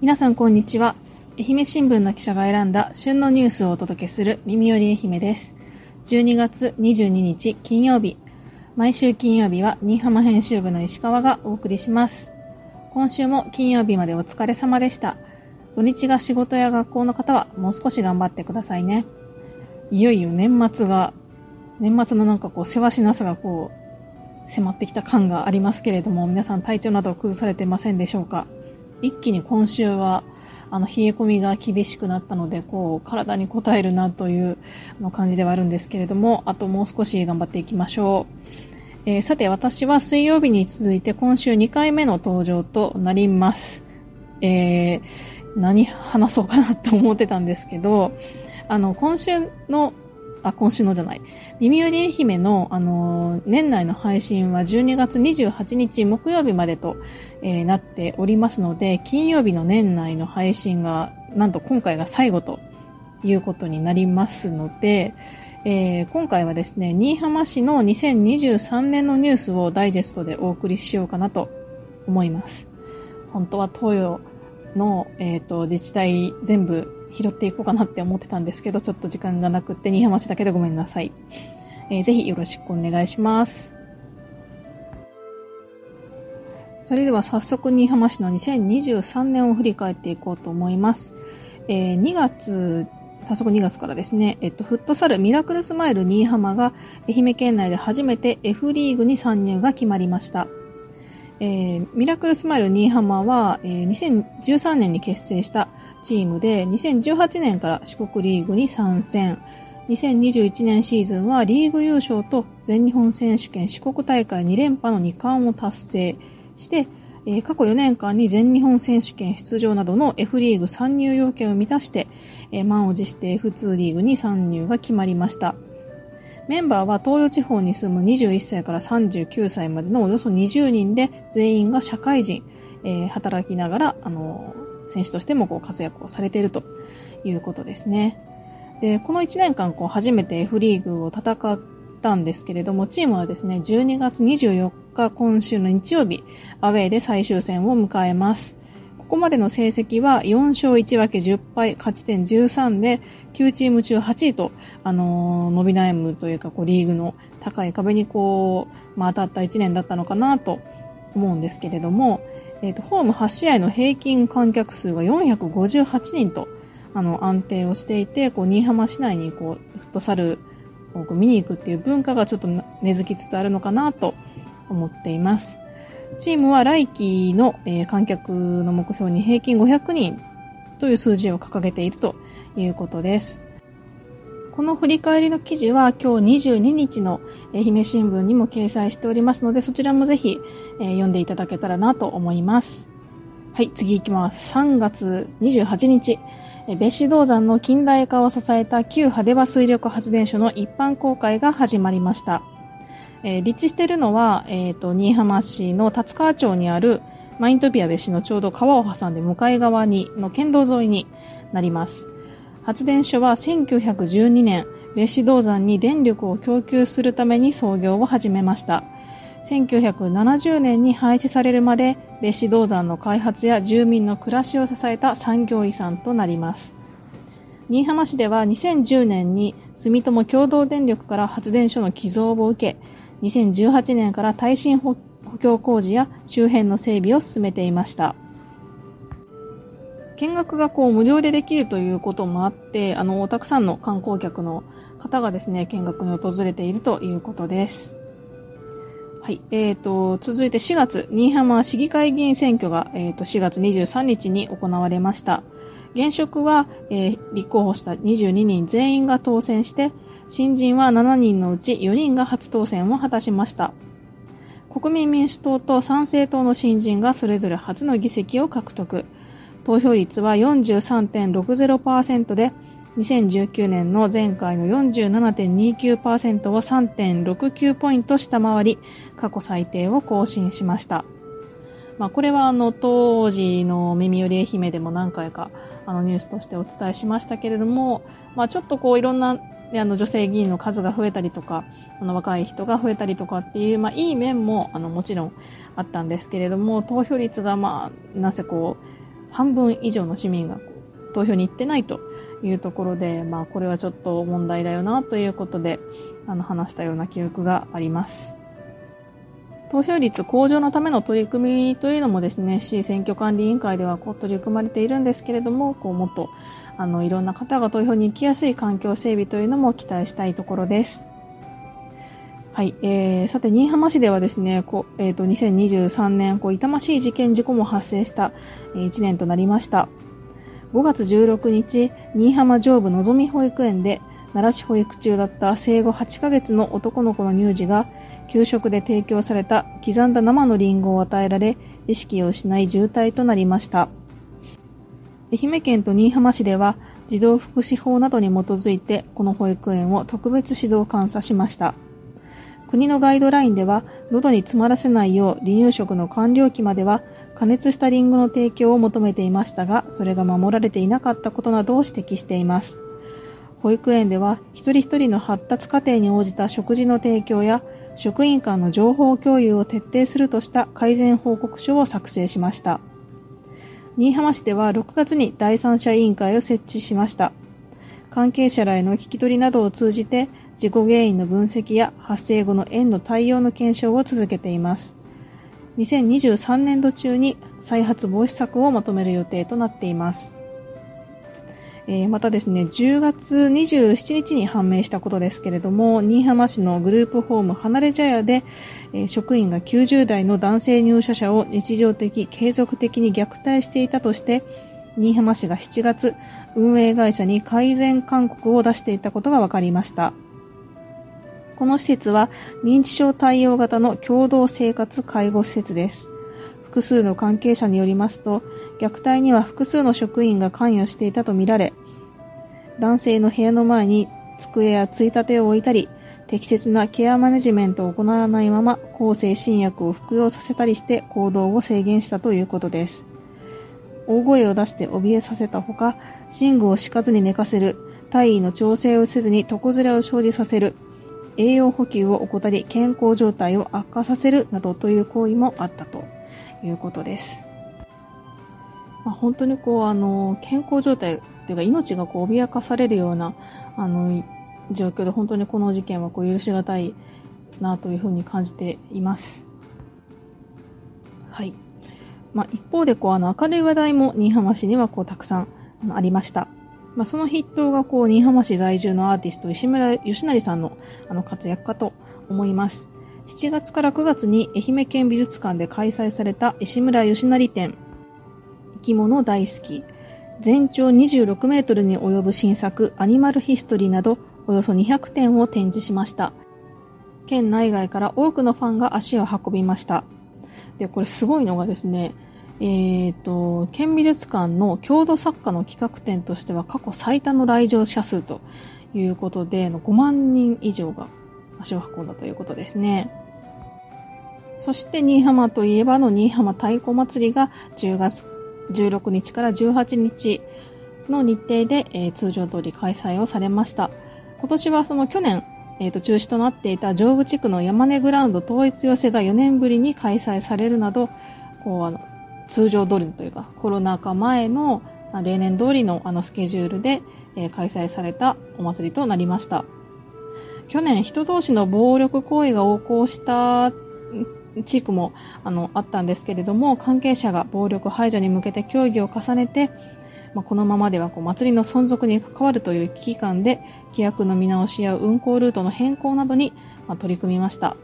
皆さんこんにちは。愛媛新聞の記者が選んだ旬のニュースをお届けする耳より愛媛です。12月22日金曜日。毎週金曜日は新居浜編集部の石川がお送りします。今週も金曜日までお疲れ様でした。土日が仕事や学校の方はもう少し頑張ってくださいね。いよいよ年末が、年末のなんかこう、せわしなさがこう、迫ってきた感がありますけれども、皆さん体調など崩されてませんでしょうか？一気に今週はあの冷え込みが厳しくなったのでこう体に応えるなという感じではあるんですけれどもあともう少し頑張っていきましょう、えー、さて私は水曜日に続いて今週2回目の登場となります、えー、何話そうかなって思ってたんですけどあの今週のあ、今週のじゃない。耳より愛媛の、あのー、年内の配信は12月28日木曜日までと、えー、なっておりますので、金曜日の年内の配信が、なんと今回が最後ということになりますので、えー、今回はですね、新居浜市の2023年のニュースをダイジェストでお送りしようかなと思います。本当は東洋の、えっ、と、自治体全部拾っていこうかなって思ってたんですけど、ちょっと時間がなくって、新居浜市だけでごめんなさい。えー、ぜひよろしくお願いします。それでは早速、新居浜市の2023年を振り返っていこうと思います。えー、2月、早速2月からですね、えっと、フットサルミラクルスマイル新居浜が愛媛県内で初めて F リーグに参入が決まりました。えー、ミラクルスマイル新居浜は、えー、2013年に結成したチームで、2018年から四国リーグに参戦。2021年シーズンはリーグ優勝と全日本選手権四国大会2連覇の2冠を達成して、え、過去4年間に全日本選手権出場などの F リーグ参入要件を満たして、え、満を持して F2 リーグに参入が決まりました。メンバーは東洋地方に住む21歳から39歳までのおよそ20人で全員が社会人、えー、働きながら、あの選手としてもこう活躍をされているということですね。で、この1年間こう初めて F リーグを戦ったんですけれども、チームはですね、12月24日今週の日曜日、アウェーで最終戦を迎えます。ここまでの成績は4勝1分け10敗、勝ち点13で、9チーム中8位と、あのー、伸び悩むというか、こう、リーグの高い壁にこう、まあ、当たった1年だったのかなと思うんですけれども、え、ー、と、ホーム8試合の平均観客数が458人と、あの、安定をしていて、こう、新居浜市内に、こう、フットサルを見に行くっていう文化がちょっと根付きつつあるのかなと思っています。チームは来季の、えー、観客の目標に平均500人という数字を掲げているということです。この振り返りの記事は今日22日の愛媛新聞にも掲載しておりますので、そちらもぜひ、えー、読んでいただけたらなと思います。はい、次行きます。3月28日、別紙銅山の近代化を支えた旧派手場水力発電所の一般公開が始まりました。えー、立地しているのは、えっ、ー、と、新居浜市の達川町にあるマイントピア別紙のちょうど川を挟んで向かい側にの県道沿いになります。発電所は1912年、別紙銅山に電力を供給するために創業を始めました。1970年に廃止されるまで別紙銅山の開発や住民の暮らしを支えた産業遺産となります。新居浜市では2010年に住友共同電力から発電所の寄贈を受け、2018年から耐震補強工事や周辺の整備を進めていました。見学がこう無料でできるということもあって、あの、たくさんの観光客の方がですね、見学に訪れているということです。はい。えっ、ー、と、続いて4月、新居浜市議会議員選挙が、えっ、ー、と、4月23日に行われました。現職は、えー、立候補した22人全員が当選して、新人は7人のうち4人が初当選を果たしました。国民民主党と参政党の新人がそれぞれ初の議席を獲得。投票率は43.60%で、2019年の前回の47.29%を3.69ポイント下回り、過去最低を更新しました。まあ、これはあの当時の耳より愛媛でも何回かあのニュースとしてお伝えしましたけれども、まあ、ちょっとこういろんなあの女性議員の数が増えたりとか、あの若い人が増えたりとかっていう、まあ、いい面もあのもちろんあったんですけれども、投票率がまあ、なぜこう、半分以上の市民が投票に行ってないというところで、まあ、これはちょっと問題だよなということで、あの、話したような記憶があります。投票率向上のための取り組みというのもですね、市選挙管理委員会ではこう取り組まれているんですけれども、こうもっとあのいろんな方が投票に行きやすい環境整備というのも期待したいところです。はい、えー、さて、新居浜市ではですね、こえーと、2023年こう痛ましい事件事故も発生した、え、1年となりました。5月16日、新居浜上部のぞみ保育園で奈良市保育中だった生後8ヶ月の男の子の乳児が給食で提供された刻んだ生のリンゴを与えられ、意識を失い重体となりました。愛媛県と新居浜市では、児童福祉法などに基づいて、この保育園を特別指導監査しました。国のガイドラインでは、喉に詰まらせないよう離乳食の完了期までは、加熱したリンゴの提供を求めていましたが、それが守られていなかったことなどを指摘しています。保育園では、一人一人の発達過程に応じた食事の提供や、職員間の情報共有を徹底するとした改善報告書を作成しました。新居浜市では6月に第三者委員会を設置しました。関係者らへの聞き取りなどを通じて事故原因の分析や発生後の園の対応の検証を続けています。2023年度中に再発防止策をまとめる予定となっています。えー、またですね、10月27日に判明したことですけれども、新居浜市のグループホーム離れ茶屋で、えー、職員が90代の男性入所者を日常的、継続的に虐待していたとして、新居浜市が7月、運営会社に改善勧告を出していたことが分かりました。この施設は認知症対応型の共同生活介護施設です。複数の関係者によりますと、虐待には複数の職員が関与していたとみられ、男性の部屋の前に机やついたてを置いたり、適切なケアマネジメントを行わないまま抗精神薬を服用させたりして行動を制限したということです。大声を出して怯えさせたほか、寝具を敷かずに寝かせる、体位の調整をせずに床ずれを生じさせる、栄養補給を怠り健康状態を悪化させるなどという行為もあったということです。まあ、本当にこう、あの、健康状態というか命がこう脅かされるような、あの、状況で本当にこの事件はこう許し難いなというふうに感じています。はい。まあ、一方でこう、あの、明るい話題も新居浜市にはこう、たくさんありました。まあ、その筆頭がこう、新居浜市在住のアーティスト石村義成さんのあの活躍かと思います。7月から9月に愛媛県美術館で開催された石村義成展生き物大好き、全長26メートルに及ぶ新作アニマルヒストリーなどおよそ200点を展示しました。県内外から多くのファンが足を運びました。で、これすごいのがですね、えっ、ー、と、県美術館の郷土作家の企画展としては過去最多の来場者数ということで、5万人以上が足を運んだということですね。そして新居浜といえばの新居浜太鼓祭りが10月16日から18日の日程で、えー、通常通り開催をされました。今年はその去年、えーと、中止となっていた上部地区の山根グラウンド統一寄せが4年ぶりに開催されるなど、こうあの通常通りというかコロナ禍前の例年通りのあのスケジュールで、え、開催されたお祭りとなりました。去年人同士の暴力行為が横行した地区もあのあったんですけれども関係者が暴力排除に向けて協議を重ねて、まあ、このままではこう祭りの存続に関わるという危機感で規約の見直しや運行ルートの変更などに、ま、取り組みました。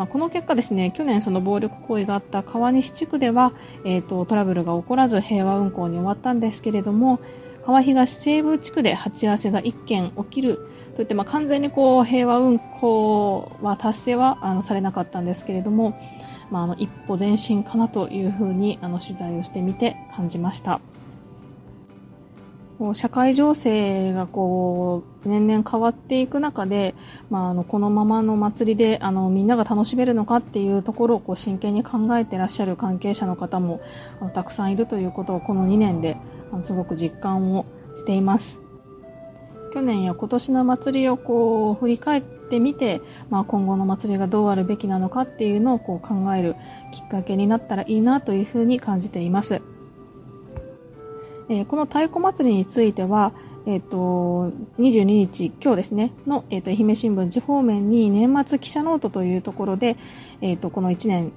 まあ、この結果ですね、去年その暴力行為があった川西地区では、えーと、トラブルが起こらず平和運行に終わったんですけれども、川東西部地区で鉢合わせが1件起きるといって、まあ、完全にこう平和運行は達成はあのされなかったんですけれども、まあ、あの一歩前進かなというふうにあの取材をしてみて感じました。こう社会情勢がこう年々変わっていく中で、まあ、あのこのままの祭りであのみんなが楽しめるのかっていうところをこう真剣に考えていらっしゃる関係者の方もあのたくさんいるということをこの2年であのすごく実感をしています。去年や今年の祭りをこう振り返ってみて、まあ、今後の祭りがどうあるべきなのかっていうのをこう考えるきっかけになったらいいなというふうに感じています。えー、この太鼓祭りについては、えっ、ー、と、22日、今日ですね、の、えっ、ー、と、愛媛新聞地方面に年末記者ノートというところで、えっ、と、この1年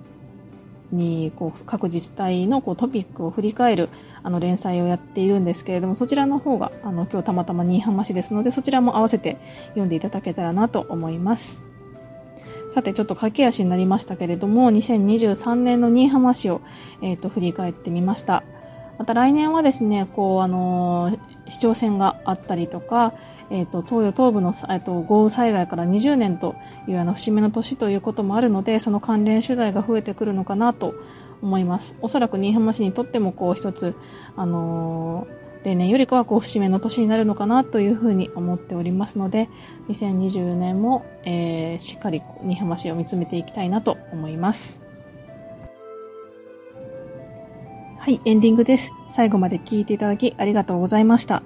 に、こう、各自治体のこうトピックを振り返る、あの、連載をやっているんですけれども、そちらの方が、あの、今日たまたま新居浜市ですので、そちらも合わせて読んでいただけたらなと思います。さて、ちょっと駆け足になりましたけれども、2023年の新居浜市を、えっ、と、振り返ってみました。また来年はですね、こう、あの、市長選があったりとか、えっ、ー、と、東洋東部の、えっ、ー、と、豪雨災害から20年というあの節目の年ということもあるので、その関連取材が増えてくるのかなと思います。おそらく新居浜市にとっても、こう、一つ、あの例年よりかはこう節目の年になるのかなというふうに思っておりますので、2020年も、えー、しっかり新居浜市を見つめていきたいなと思います。はい、エンディングです。最後まで聞いていただきありがとうございました。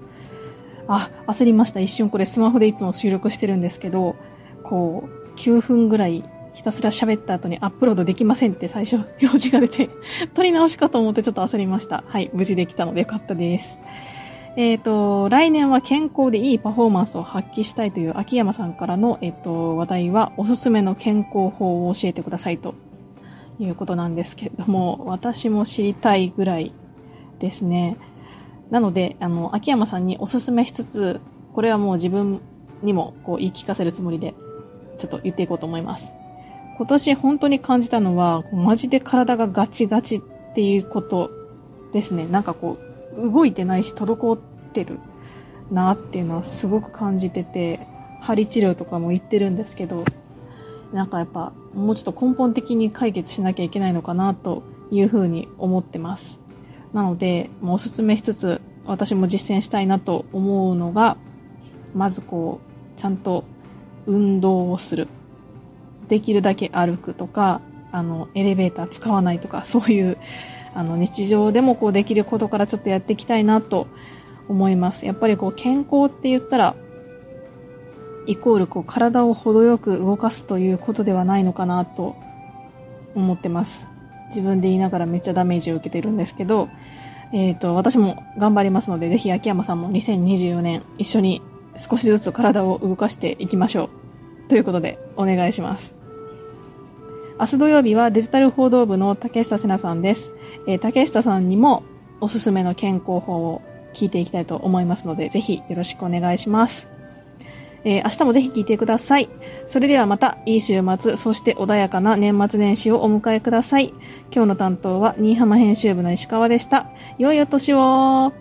あ、焦りました。一瞬これスマホでいつも収録してるんですけど、こう、9分ぐらいひたすら喋った後にアップロードできませんって最初表示が出て、撮り直しかと思ってちょっと焦りました。はい、無事できたのでよかったです。えっ、ー、と、来年は健康でいいパフォーマンスを発揮したいという秋山さんからの、えっ、ー、と、話題はおすすめの健康法を教えてくださいということなんですけれども、私も知りたいぐらいですね。なので、あの、秋山さんにおすすめしつつ、これはもう自分にもこう言い聞かせるつもりで、ちょっと言っていこうと思います。今年本当に感じたのは、マジで体がガチガチっていうことですね。なんかこう、動いてないし、滞ってるなっていうのはすごく感じてて、針治療とかも言ってるんですけど、なんかやっぱもうちょっと根本的に解決しなきゃいけないのかなというふうに思ってます。なので、もうおすすめしつつ私も実践したいなと思うのが、まずこう、ちゃんと運動をする。できるだけ歩くとか、あの、エレベーター使わないとか、そういう、あの、日常でもこうできることからちょっとやっていきたいなと思います。やっぱりこう、健康って言ったら、イコールこう体を程よく動かすということではないのかなと思ってます。自分で言いながらめっちゃダメージを受けてるんですけど、え、ー、と、私も頑張りますので、ぜひ秋山さんも2024年一緒に少しずつ体を動かしていきましょう。ということで、お願いします。明日土曜日はデジタル報道部の竹下瀬奈さんです。えー、竹下さんにもおすすめの健康法を聞いていきたいと思いますので、ぜひよろしくお願いします。えー、明日もぜひ聞いてください。それではまた、いい週末、そして穏やかな年末年始をお迎えください。今日の担当は、新居浜編集部の石川でした。良いお年を